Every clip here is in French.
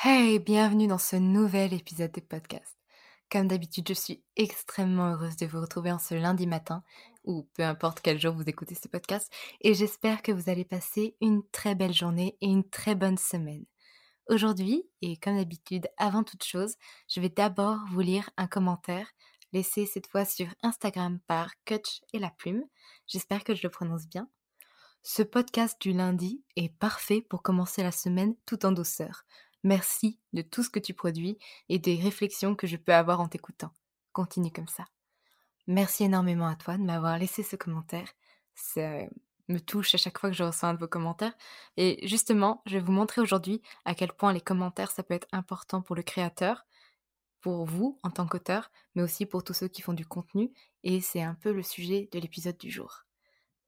Hey, bienvenue dans ce nouvel épisode de podcast. Comme d'habitude, je suis extrêmement heureuse de vous retrouver en ce lundi matin, ou peu importe quel jour vous écoutez ce podcast, et j'espère que vous allez passer une très belle journée et une très bonne semaine. Aujourd'hui, et comme d'habitude, avant toute chose, je vais d'abord vous lire un commentaire laissé cette fois sur Instagram par Kutch et la plume. J'espère que je le prononce bien. Ce podcast du lundi est parfait pour commencer la semaine tout en douceur. Merci de tout ce que tu produis et des réflexions que je peux avoir en t'écoutant. Continue comme ça. Merci énormément à toi de m'avoir laissé ce commentaire. Ça me touche à chaque fois que je reçois un de vos commentaires. Et justement, je vais vous montrer aujourd'hui à quel point les commentaires, ça peut être important pour le créateur, pour vous en tant qu'auteur, mais aussi pour tous ceux qui font du contenu. Et c'est un peu le sujet de l'épisode du jour.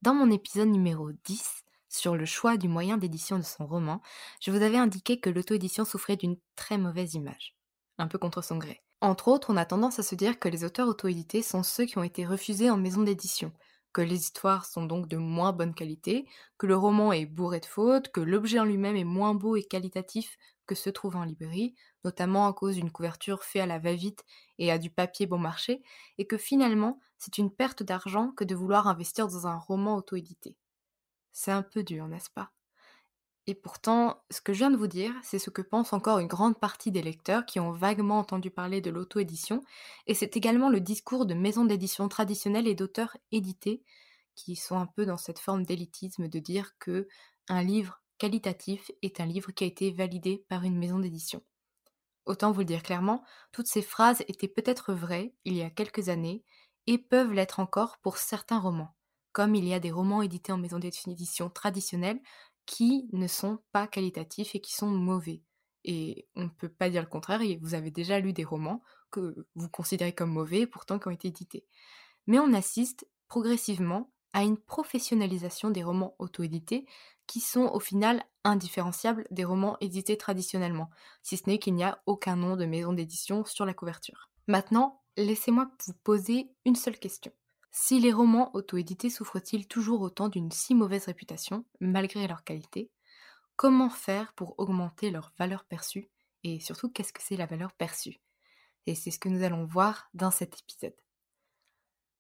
Dans mon épisode numéro 10, sur le choix du moyen d'édition de son roman, je vous avais indiqué que l'auto-édition souffrait d'une très mauvaise image, un peu contre son gré. Entre autres, on a tendance à se dire que les auteurs auto-édités sont ceux qui ont été refusés en maison d'édition, que les histoires sont donc de moins bonne qualité, que le roman est bourré de fautes, que l'objet en lui-même est moins beau et qualitatif que se trouve en librairie, notamment à cause d'une couverture faite à la va-vite et à du papier bon marché, et que finalement, c'est une perte d'argent que de vouloir investir dans un roman auto-édité. C'est un peu dur, n'est-ce pas? Et pourtant, ce que je viens de vous dire, c'est ce que pense encore une grande partie des lecteurs qui ont vaguement entendu parler de l'auto-édition, et c'est également le discours de maisons d'édition traditionnelles et d'auteurs édités qui sont un peu dans cette forme d'élitisme de dire que un livre qualitatif est un livre qui a été validé par une maison d'édition. Autant vous le dire clairement, toutes ces phrases étaient peut-être vraies il y a quelques années et peuvent l'être encore pour certains romans comme il y a des romans édités en maison d'édition traditionnelle qui ne sont pas qualitatifs et qui sont mauvais. Et on ne peut pas dire le contraire, et vous avez déjà lu des romans que vous considérez comme mauvais, pourtant qui ont été édités. Mais on assiste progressivement à une professionnalisation des romans auto-édités qui sont au final indifférenciables des romans édités traditionnellement, si ce n'est qu'il n'y a aucun nom de maison d'édition sur la couverture. Maintenant, laissez-moi vous poser une seule question. Si les romans auto-édités souffrent-ils toujours autant d'une si mauvaise réputation, malgré leur qualité? Comment faire pour augmenter leur valeur perçue? Et surtout, qu'est-ce que c'est la valeur perçue? Et c'est ce que nous allons voir dans cet épisode.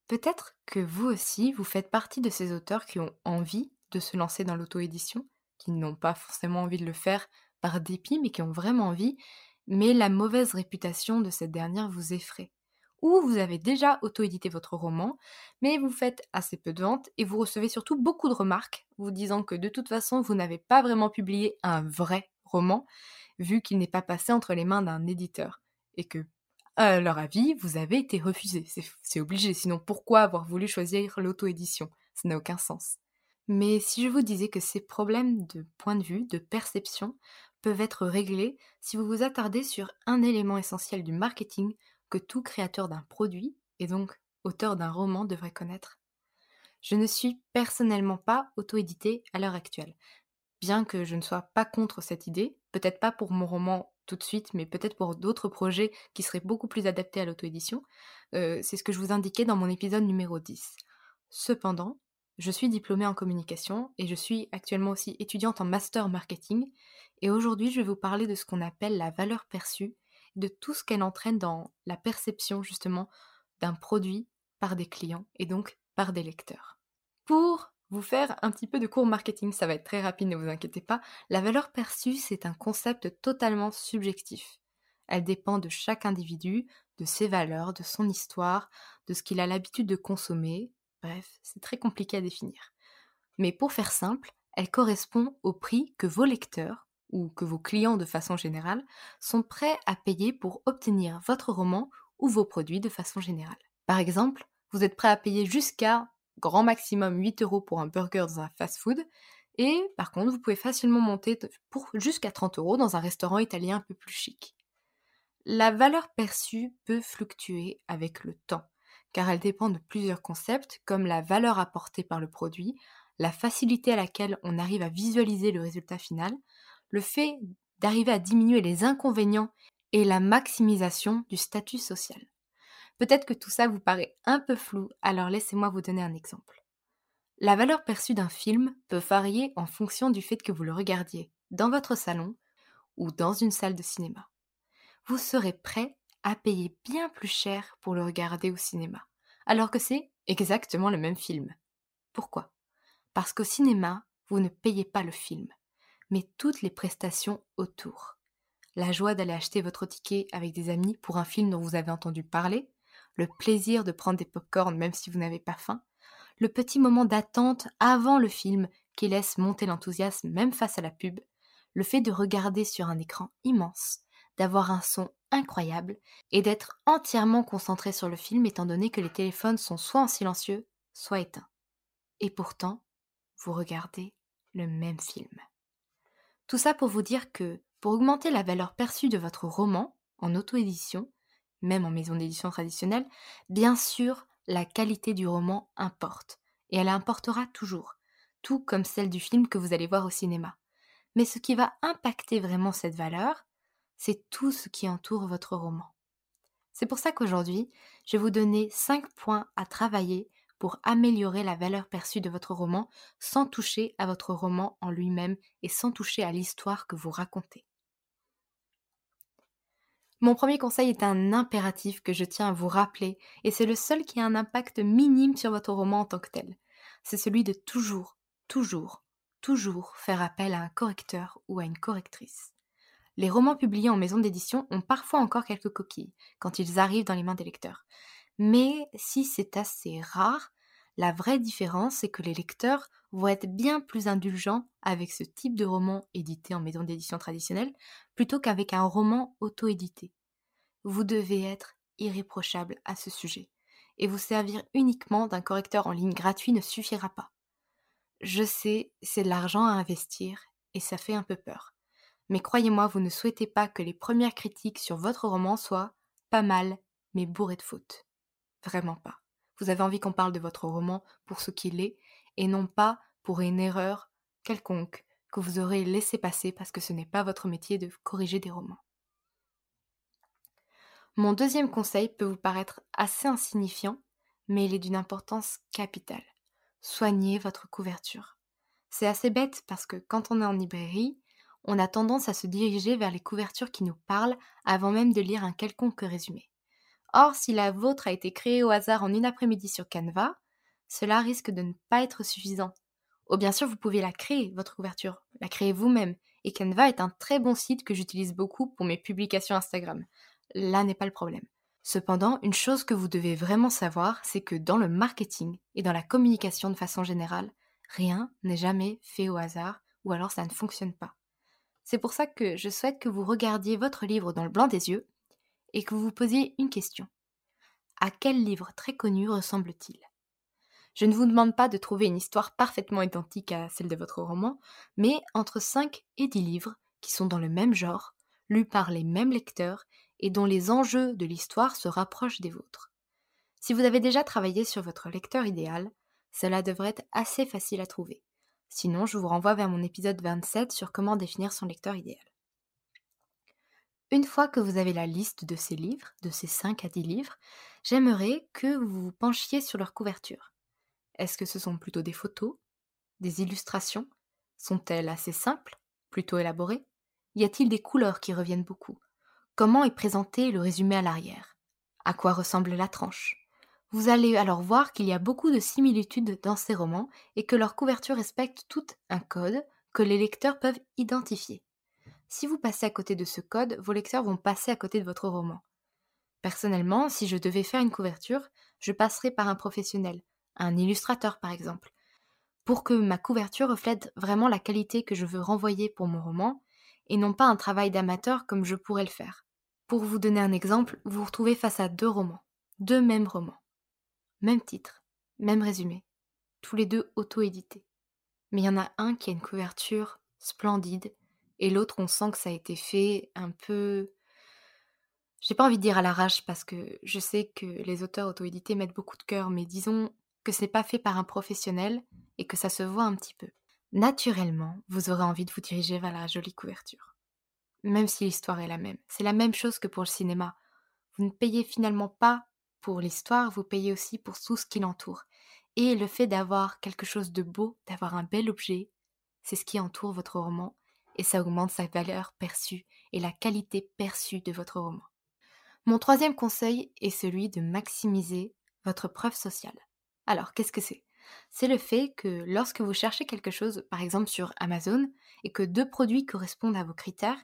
Peut-être que vous aussi, vous faites partie de ces auteurs qui ont envie de se lancer dans l'auto-édition, qui n'ont pas forcément envie de le faire par dépit, mais qui ont vraiment envie, mais la mauvaise réputation de cette dernière vous effraie ou vous avez déjà auto-édité votre roman, mais vous faites assez peu de ventes et vous recevez surtout beaucoup de remarques vous disant que de toute façon vous n'avez pas vraiment publié un vrai roman vu qu'il n'est pas passé entre les mains d'un éditeur et que à leur avis, vous avez été refusé. C'est obligé, sinon pourquoi avoir voulu choisir l'auto-édition? Ça n'a aucun sens. Mais si je vous disais que ces problèmes de point de vue, de perception, peuvent être réglés si vous vous attardez sur un élément essentiel du marketing que tout créateur d'un produit, et donc auteur d'un roman, devrait connaître. Je ne suis personnellement pas auto-édité à l'heure actuelle, bien que je ne sois pas contre cette idée, peut-être pas pour mon roman tout de suite, mais peut-être pour d'autres projets qui seraient beaucoup plus adaptés à l'auto-édition. Euh, c'est ce que je vous indiquais dans mon épisode numéro 10. Cependant, je suis diplômée en communication et je suis actuellement aussi étudiante en master marketing. Et aujourd'hui, je vais vous parler de ce qu'on appelle la valeur perçue, de tout ce qu'elle entraîne dans la perception justement d'un produit par des clients et donc par des lecteurs. Pour vous faire un petit peu de cours marketing, ça va être très rapide, ne vous inquiétez pas. La valeur perçue, c'est un concept totalement subjectif. Elle dépend de chaque individu, de ses valeurs, de son histoire, de ce qu'il a l'habitude de consommer. Bref, c'est très compliqué à définir. Mais pour faire simple, elle correspond au prix que vos lecteurs, ou que vos clients de façon générale, sont prêts à payer pour obtenir votre roman ou vos produits de façon générale. Par exemple, vous êtes prêt à payer jusqu'à grand maximum 8 euros pour un burger dans un fast-food. Et par contre, vous pouvez facilement monter pour jusqu'à 30 euros dans un restaurant italien un peu plus chic. La valeur perçue peut fluctuer avec le temps, car elle dépend de plusieurs concepts comme la valeur apportée par le produit, la facilité à laquelle on arrive à visualiser le résultat final, le fait d'arriver à diminuer les inconvénients et la maximisation du statut social. Peut-être que tout ça vous paraît un peu flou, alors laissez-moi vous donner un exemple. La valeur perçue d'un film peut varier en fonction du fait que vous le regardiez dans votre salon ou dans une salle de cinéma. Vous serez prêt à payer bien plus cher pour le regarder au cinéma, alors que c'est exactement le même film. Pourquoi? Parce qu'au cinéma, vous ne payez pas le film, mais toutes les prestations autour. La joie d'aller acheter votre ticket avec des amis pour un film dont vous avez entendu parler, le plaisir de prendre des pop-corn même si vous n'avez pas faim, le petit moment d'attente avant le film qui laisse monter l'enthousiasme même face à la pub, le fait de regarder sur un écran immense, d'avoir un son incroyable et d'être entièrement concentré sur le film étant donné que les téléphones sont soit en silencieux, soit éteints. Et pourtant, vous regardez le même film. Tout ça pour vous dire que, pour augmenter la valeur perçue de votre roman en auto-édition, même en maison d'édition traditionnelle, bien sûr, la qualité du roman importe, et elle importera toujours, tout comme celle du film que vous allez voir au cinéma. Mais ce qui va impacter vraiment cette valeur, c'est tout ce qui entoure votre roman. C'est pour ça qu'aujourd'hui, je vais vous donner 5 points à travailler pour améliorer la valeur perçue de votre roman sans toucher à votre roman en lui-même et sans toucher à l'histoire que vous racontez. Mon premier conseil est un impératif que je tiens à vous rappeler, et c'est le seul qui a un impact minime sur votre roman en tant que tel. C'est celui de toujours, toujours, toujours faire appel à un correcteur ou à une correctrice. Les romans publiés en maison d'édition ont parfois encore quelques coquilles quand ils arrivent dans les mains des lecteurs. Mais si c'est assez rare, la vraie différence, c'est que les lecteurs vont être bien plus indulgents avec ce type de roman édité en maison d'édition traditionnelle plutôt qu'avec un roman auto-édité. Vous devez être irréprochable à ce sujet, et vous servir uniquement d'un correcteur en ligne gratuit ne suffira pas. Je sais, c'est de l'argent à investir, et ça fait un peu peur. Mais croyez-moi, vous ne souhaitez pas que les premières critiques sur votre roman soient pas mal, mais bourrées de fautes. Vraiment pas. Vous avez envie qu'on parle de votre roman pour ce qu'il est, et non pas pour une erreur quelconque que vous aurez laissé passer parce que ce n'est pas votre métier de corriger des romans. Mon deuxième conseil peut vous paraître assez insignifiant, mais il est d'une importance capitale. Soignez votre couverture. C'est assez bête parce que quand on est en librairie, on a tendance à se diriger vers les couvertures qui nous parlent avant même de lire un quelconque résumé. Or, si la vôtre a été créée au hasard en une après-midi sur Canva, cela risque de ne pas être suffisant. Ou bien sûr, vous pouvez la créer, votre couverture, la créer vous-même. Et Canva est un très bon site que j'utilise beaucoup pour mes publications Instagram. Là n'est pas le problème. Cependant, une chose que vous devez vraiment savoir, c'est que dans le marketing et dans la communication de façon générale, rien n'est jamais fait au hasard ou alors ça ne fonctionne pas. C'est pour ça que je souhaite que vous regardiez votre livre dans le blanc des yeux et que vous vous posiez une question. À quel livre très connu ressemble-t-il? Je ne vous demande pas de trouver une histoire parfaitement identique à celle de votre roman, mais entre 5 et 10 livres qui sont dans le même genre, lus par les mêmes lecteurs et dont les enjeux de l'histoire se rapprochent des vôtres. Si vous avez déjà travaillé sur votre lecteur idéal, cela devrait être assez facile à trouver. Sinon, je vous renvoie vers mon épisode 27 sur comment définir son lecteur idéal. Une fois que vous avez la liste de ces livres, de ces 5 à 10 livres, j'aimerais que vous vous penchiez sur leur couverture. Est-ce que ce sont plutôt des photos Des illustrations? Sont-elles assez simples Plutôt élaborées? Y a-t-il des couleurs qui reviennent beaucoup? Comment est présenté le résumé à l'arrière? À quoi ressemble la tranche? Vous allez alors voir qu'il y a beaucoup de similitudes dans ces romans et que leur couverture respecte tout un code que les lecteurs peuvent identifier. Si vous passez à côté de ce code, vos lecteurs vont passer à côté de votre roman. Personnellement, si je devais faire une couverture, je passerais par un professionnel, un illustrateur par exemple, pour que ma couverture reflète vraiment la qualité que je veux renvoyer pour mon roman, et non pas un travail d'amateur comme je pourrais le faire. Pour vous donner un exemple, vous vous retrouvez face à deux romans, deux mêmes romans. Même titre, même résumé, tous les deux auto-édités. Mais il y en a un qui a une couverture splendide et l'autre on sent que ça a été fait un peu j'ai pas envie de dire à l'arrache parce que je sais que les auteurs auto-édités mettent beaucoup de cœur, mais disons que c'est pas fait par un professionnel et que ça se voit un petit peu. Naturellement, vous aurez envie de vous diriger vers la jolie couverture. Même si l'histoire est la même. C'est la même chose que pour le cinéma. Vous ne payez finalement pas pour l'histoire, vous payez aussi pour tout ce qui l'entoure. Et le fait d'avoir quelque chose de beau, d'avoir un bel objet, c'est ce qui entoure votre roman, et ça augmente sa valeur perçue et la qualité perçue de votre roman. Mon troisième conseil est celui de maximiser votre preuve sociale. Alors, qu'est-ce que c'est? C'est le fait que lorsque vous cherchez quelque chose, par exemple sur Amazon, et que deux produits correspondent à vos critères,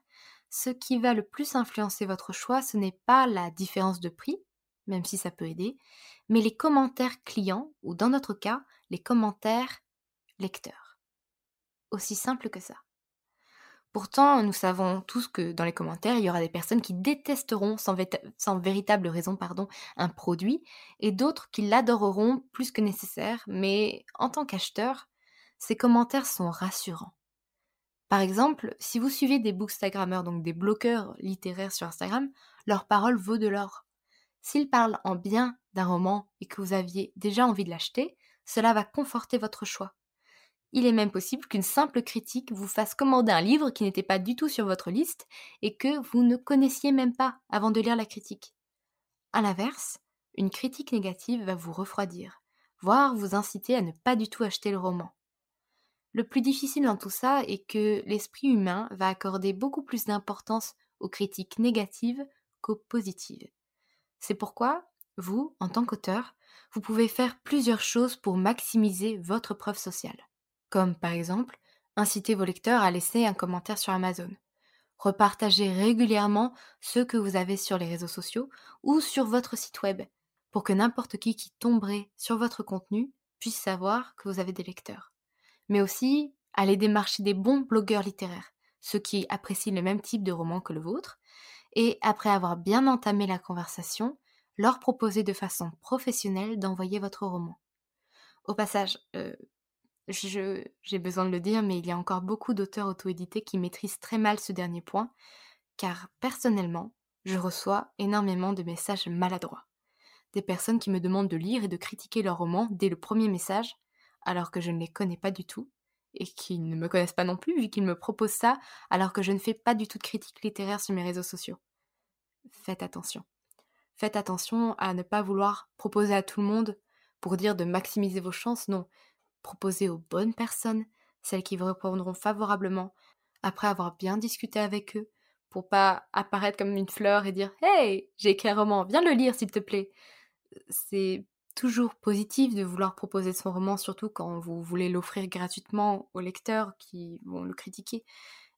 ce qui va le plus influencer votre choix, ce n'est pas la différence de prix, même si ça peut aider, mais les commentaires clients, ou dans notre cas, les commentaires lecteurs. Aussi simple que ça. Pourtant, nous savons tous que dans les commentaires, il y aura des personnes qui détesteront sans, véritable raison pardon, un produit, et d'autres qui l'adoreront plus que nécessaire, mais en tant qu'acheteur, ces commentaires sont rassurants. Par exemple, si vous suivez des bookstagrammeurs, donc des bloqueurs littéraires sur Instagram, leur parole vaut de l'or. S'il parle en bien d'un roman et que vous aviez déjà envie de l'acheter, cela va conforter votre choix. Il est même possible qu'une simple critique vous fasse commander un livre qui n'était pas du tout sur votre liste et que vous ne connaissiez même pas avant de lire la critique. A l'inverse, une critique négative va vous refroidir, voire vous inciter à ne pas du tout acheter le roman. Le plus difficile dans tout ça est que l'esprit humain va accorder beaucoup plus d'importance aux critiques négatives qu'aux positives. C'est pourquoi, vous, en tant qu'auteur, vous pouvez faire plusieurs choses pour maximiser votre preuve sociale. Comme par exemple, inciter vos lecteurs à laisser un commentaire sur Amazon. Repartager régulièrement ceux que vous avez sur les réseaux sociaux ou sur votre site web pour que n'importe qui qui tomberait sur votre contenu puisse savoir que vous avez des lecteurs. Mais aussi aller démarcher des bons blogueurs littéraires, ceux qui apprécient le même type de roman que le vôtre, et après avoir bien entamé la conversation, leur proposer de façon professionnelle d'envoyer votre roman. Au passage, euh, j'ai besoin de le dire, mais il y a encore beaucoup d'auteurs auto-édités qui maîtrisent très mal ce dernier point, car personnellement, je reçois énormément de messages maladroits. Des personnes qui me demandent de lire et de critiquer leur roman dès le premier message, alors que je ne les connais pas du tout, et qui ne me connaissent pas non plus, vu qu'ils me proposent ça, alors que je ne fais pas du tout de critique littéraire sur mes réseaux sociaux faites attention. Faites attention à ne pas vouloir proposer à tout le monde pour dire de maximiser vos chances, non. Proposez aux bonnes personnes, celles qui vous répondront favorablement, après avoir bien discuté avec eux, pour pas apparaître comme une fleur et dire Hey, j'ai écrit un roman, viens le lire s'il te plaît. C'est toujours positif de vouloir proposer son roman, surtout quand vous voulez l'offrir gratuitement aux lecteurs qui vont le critiquer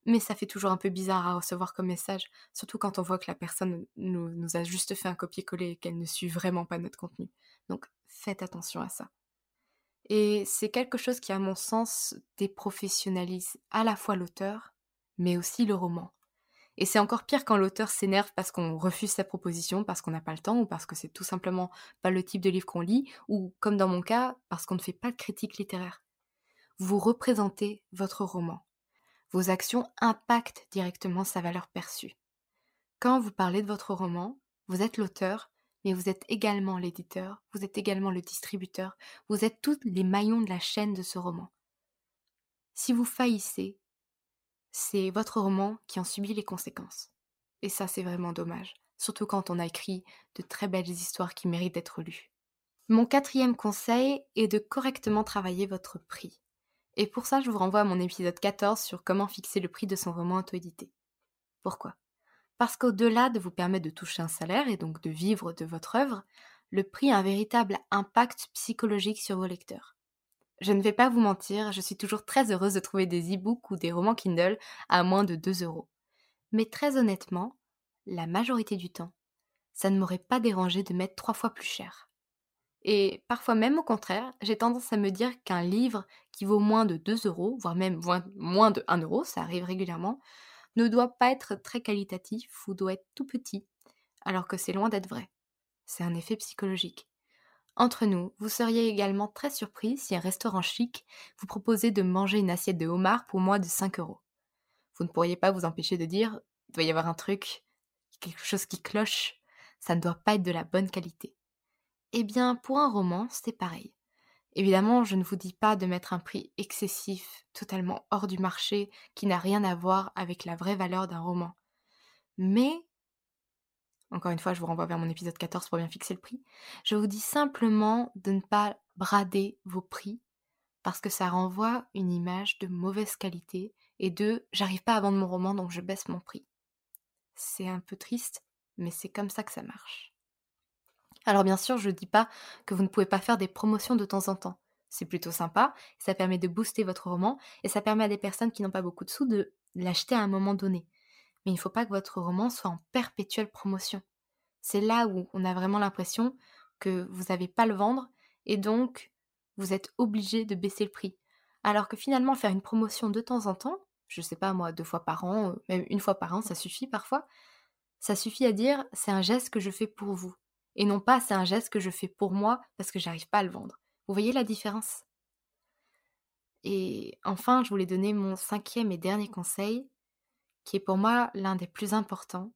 mais ça fait toujours un peu bizarre à recevoir comme message, surtout quand on voit que la personne nous, a juste fait un copier-coller et qu'elle ne suit vraiment pas notre contenu. Donc faites attention à ça. Et c'est quelque chose qui, à mon sens, déprofessionnalise à la fois l'auteur, mais aussi le roman. Et c'est encore pire quand l'auteur s'énerve parce qu'on refuse sa proposition, parce qu'on n'a pas le temps, ou parce que c'est tout simplement pas le type de livre qu'on lit, ou comme dans mon cas, parce qu'on ne fait pas de critique littéraire. Vous représentez votre roman. Vos actions impactent directement sa valeur perçue. Quand vous parlez de votre roman, vous êtes l'auteur, mais vous êtes également l'éditeur, vous êtes également le distributeur, vous êtes tous les maillons de la chaîne de ce roman. Si vous faillissez, c'est votre roman qui en subit les conséquences. Et ça, c'est vraiment dommage, surtout quand on a écrit de très belles histoires qui méritent d'être lues. Mon quatrième conseil est de correctement travailler votre prix. Et pour ça, je vous renvoie à mon épisode 14 sur comment fixer le prix de son roman auto-édité. Pourquoi? Parce qu'au-delà de vous permettre de toucher un salaire et donc de vivre de votre œuvre, le prix a un véritable impact psychologique sur vos lecteurs. Je ne vais pas vous mentir, je suis toujours très heureuse de trouver des e-books ou des romans Kindle à moins de 2 euros. Mais très honnêtement, la majorité du temps, ça ne m'aurait pas dérangé de mettre trois fois plus cher. Et parfois même au contraire, j'ai tendance à me dire qu'un livre qui vaut moins de 2 euros, voire même moins de 1 euro, ça arrive régulièrement, ne doit pas être très qualitatif ou doit être tout petit, alors que c'est loin d'être vrai. C'est un effet psychologique. Entre nous, vous seriez également très surpris si un restaurant chic vous proposait de manger une assiette de homard pour moins de 5 euros. Vous ne pourriez pas vous empêcher de dire il doit y avoir un truc, quelque chose qui cloche, ça ne doit pas être de la bonne qualité. Eh bien, pour un roman, c'est pareil. Évidemment, je ne vous dis pas de mettre un prix excessif, totalement hors du marché, qui n'a rien à voir avec la vraie valeur d'un roman. Mais encore une fois, je vous renvoie vers mon épisode 14 pour bien fixer le prix. Je vous dis simplement de ne pas brader vos prix parce que ça renvoie une image de mauvaise qualité et de j'arrive pas à vendre mon roman donc je baisse mon prix. C'est un peu triste, mais c'est comme ça que ça marche. Alors bien sûr, je ne dis pas que vous ne pouvez pas faire des promotions de temps en temps. C'est plutôt sympa, ça permet de booster votre roman et ça permet à des personnes qui n'ont pas beaucoup de sous de l'acheter à un moment donné mais il ne faut pas que votre roman soit en perpétuelle promotion. C'est là où on a vraiment l'impression que vous n'avez pas le vendre et donc vous êtes obligé de baisser le prix. Alors que finalement faire une promotion de temps en temps, je ne sais pas moi, deux fois par an, même une fois par an, ça suffit parfois, ça suffit à dire c'est un geste que je fais pour vous. Et non pas c'est un geste que je fais pour moi parce que j'arrive pas à le vendre. Vous voyez la différence? Et enfin, je voulais donner mon cinquième et dernier conseil, qui est pour moi l'un des plus importants,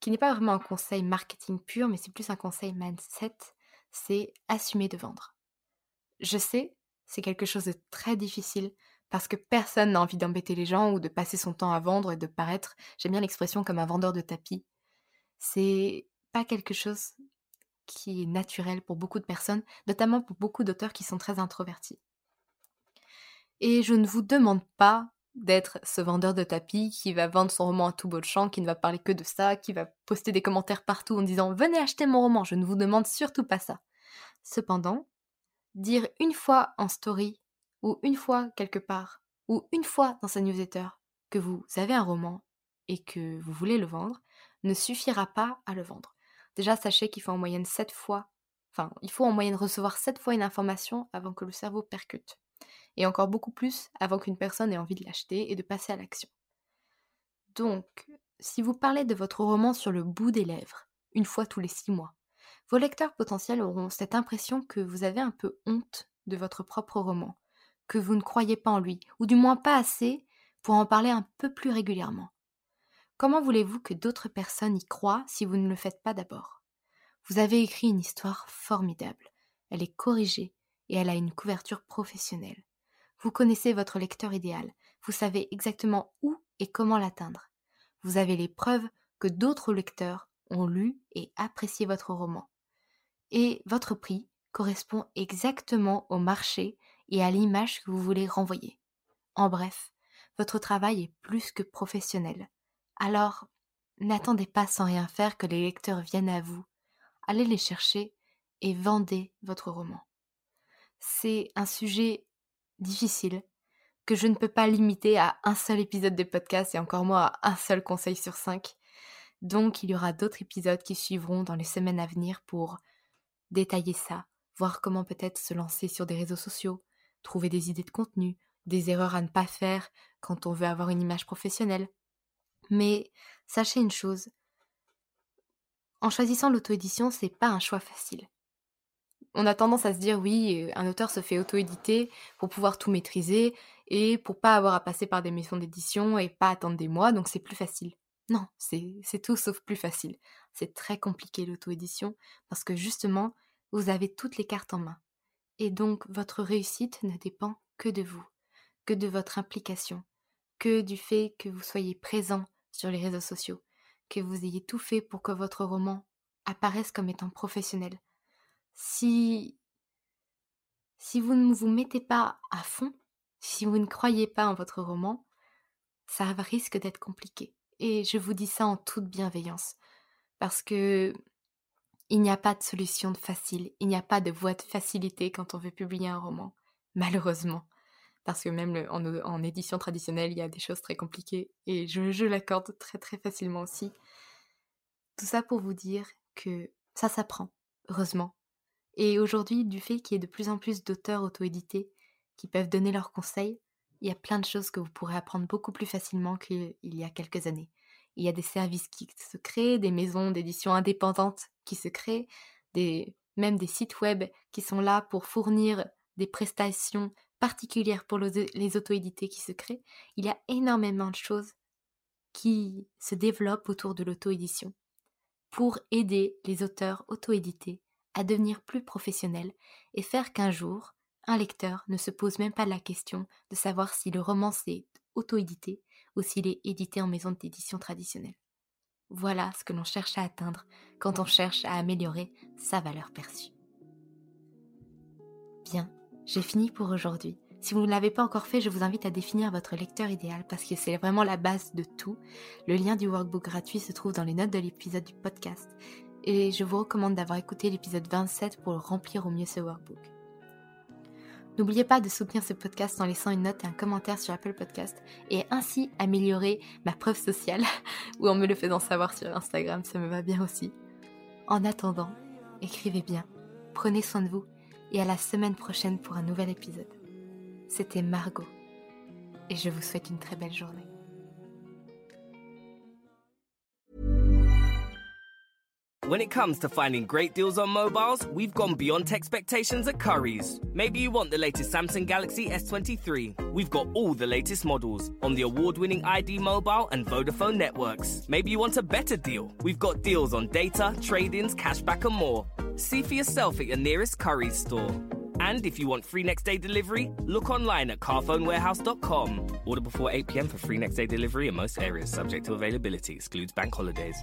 qui n'est pas vraiment un conseil marketing pur, mais c'est plus un conseil mindset, c'est assumer de vendre. Je sais, c'est quelque chose de très difficile parce que personne n'a envie d'embêter les gens ou de passer son temps à vendre et de paraître, j'aime bien l'expression comme un vendeur de tapis. C'est pas quelque chose qui est naturel pour beaucoup de personnes, notamment pour beaucoup d'auteurs qui sont très introvertis. Et je ne vous demande pas d'être ce vendeur de tapis qui va vendre son roman à tout beau champ, qui ne va parler que de ça, qui va poster des commentaires partout en disant Venez acheter mon roman, je ne vous demande surtout pas ça. Cependant, dire une fois en story, ou une fois quelque part, ou une fois dans sa newsletter que vous avez un roman et que vous voulez le vendre, ne suffira pas à le vendre. Déjà, sachez qu'il faut en moyenne 7 fois, enfin, il faut en moyenne recevoir 7 fois une information avant que le cerveau percute et encore beaucoup plus avant qu'une personne ait envie de l'acheter et de passer à l'action. Donc, si vous parlez de votre roman sur le bout des lèvres, une fois tous les six mois, vos lecteurs potentiels auront cette impression que vous avez un peu honte de votre propre roman, que vous ne croyez pas en lui, ou du moins pas assez pour en parler un peu plus régulièrement. Comment voulez-vous que d'autres personnes y croient si vous ne le faites pas d'abord? Vous avez écrit une histoire formidable, elle est corrigée et elle a une couverture professionnelle. Vous connaissez votre lecteur idéal, vous savez exactement où et comment l'atteindre. Vous avez les preuves que d'autres lecteurs ont lu et apprécié votre roman. Et votre prix correspond exactement au marché et à l'image que vous voulez renvoyer. En bref, votre travail est plus que professionnel. Alors, n'attendez pas sans rien faire que les lecteurs viennent à vous. Allez les chercher et vendez votre roman. C'est un sujet difficile que je ne peux pas limiter à un seul épisode de podcast et encore moins à un seul conseil sur cinq. Donc il y aura d'autres épisodes qui suivront dans les semaines à venir pour détailler ça, voir comment peut-être se lancer sur des réseaux sociaux, trouver des idées de contenu, des erreurs à ne pas faire quand on veut avoir une image professionnelle. Mais sachez une chose, en choisissant l'auto-édition, c'est pas un choix facile. On a tendance à se dire oui, un auteur se fait auto-éditer pour pouvoir tout maîtriser et pour pas avoir à passer par des maisons d'édition et pas attendre des mois, donc c'est plus facile. Non, c'est tout sauf plus facile. C'est très compliqué l'auto-édition parce que justement, vous avez toutes les cartes en main. Et donc votre réussite ne dépend que de vous, que de votre implication, que du fait que vous soyez présent sur les réseaux sociaux, que vous ayez tout fait pour que votre roman apparaisse comme étant professionnel. Si si vous ne vous mettez pas à fond, si vous ne croyez pas en votre roman, ça risque d'être compliqué. Et je vous dis ça en toute bienveillance, parce que il n'y a pas de solution facile, il n'y a pas de voie de facilité quand on veut publier un roman, malheureusement parce que même en, édition traditionnelle, il y a des choses très compliquées et je, je l'accorde très très facilement aussi. Tout ça pour vous dire que ça s'apprend, heureusement. Et aujourd'hui, du fait qu'il y ait de plus en plus d'auteurs auto-édités qui peuvent donner leurs conseils, il y a plein de choses que vous pourrez apprendre beaucoup plus facilement qu'il y a quelques années. Il y a des services qui se créent, des maisons d'édition indépendantes qui se créent, des, même des sites web qui sont là pour fournir des prestations particulière pour les auto-édités qui se créent, il y a énormément de choses qui se développent autour de l'auto-édition pour aider les auteurs auto-édités à devenir plus professionnels et faire qu'un jour, un lecteur ne se pose même pas la question de savoir si le roman s'est auto-édité ou s'il est édité en maison d'édition traditionnelle. Voilà ce que l'on cherche à atteindre quand on cherche à améliorer sa valeur perçue. Bien, j'ai fini pour aujourd'hui. Si vous ne l'avez pas encore fait, je vous invite à définir votre lecteur idéal parce que c'est vraiment la base de tout. Le lien du workbook gratuit se trouve dans les notes de l'épisode du podcast et je vous recommande d'avoir écouté l'épisode 27 pour remplir au mieux ce workbook. N'oubliez pas de soutenir ce podcast en laissant une note et un commentaire sur Apple Podcast et ainsi améliorer ma preuve sociale ou en me le faisant savoir sur Instagram, ça me va bien aussi. En attendant, écrivez bien, prenez soin de vous et à la semaine prochaine pour un nouvel épisode. C'était Margot et je vous souhaite une très belle journée. When it comes to finding great deals on mobiles, we've gone beyond expectations at Curry's. Maybe you want the latest Samsung Galaxy S23. We've got all the latest models on the award winning ID Mobile and Vodafone networks. Maybe you want a better deal. We've got deals on data, trade ins, cashback, and more. See for yourself at your nearest Curry's store. And if you want free next day delivery, look online at carphonewarehouse.com. Order before 8 pm for free next day delivery in most areas, subject to availability, excludes bank holidays.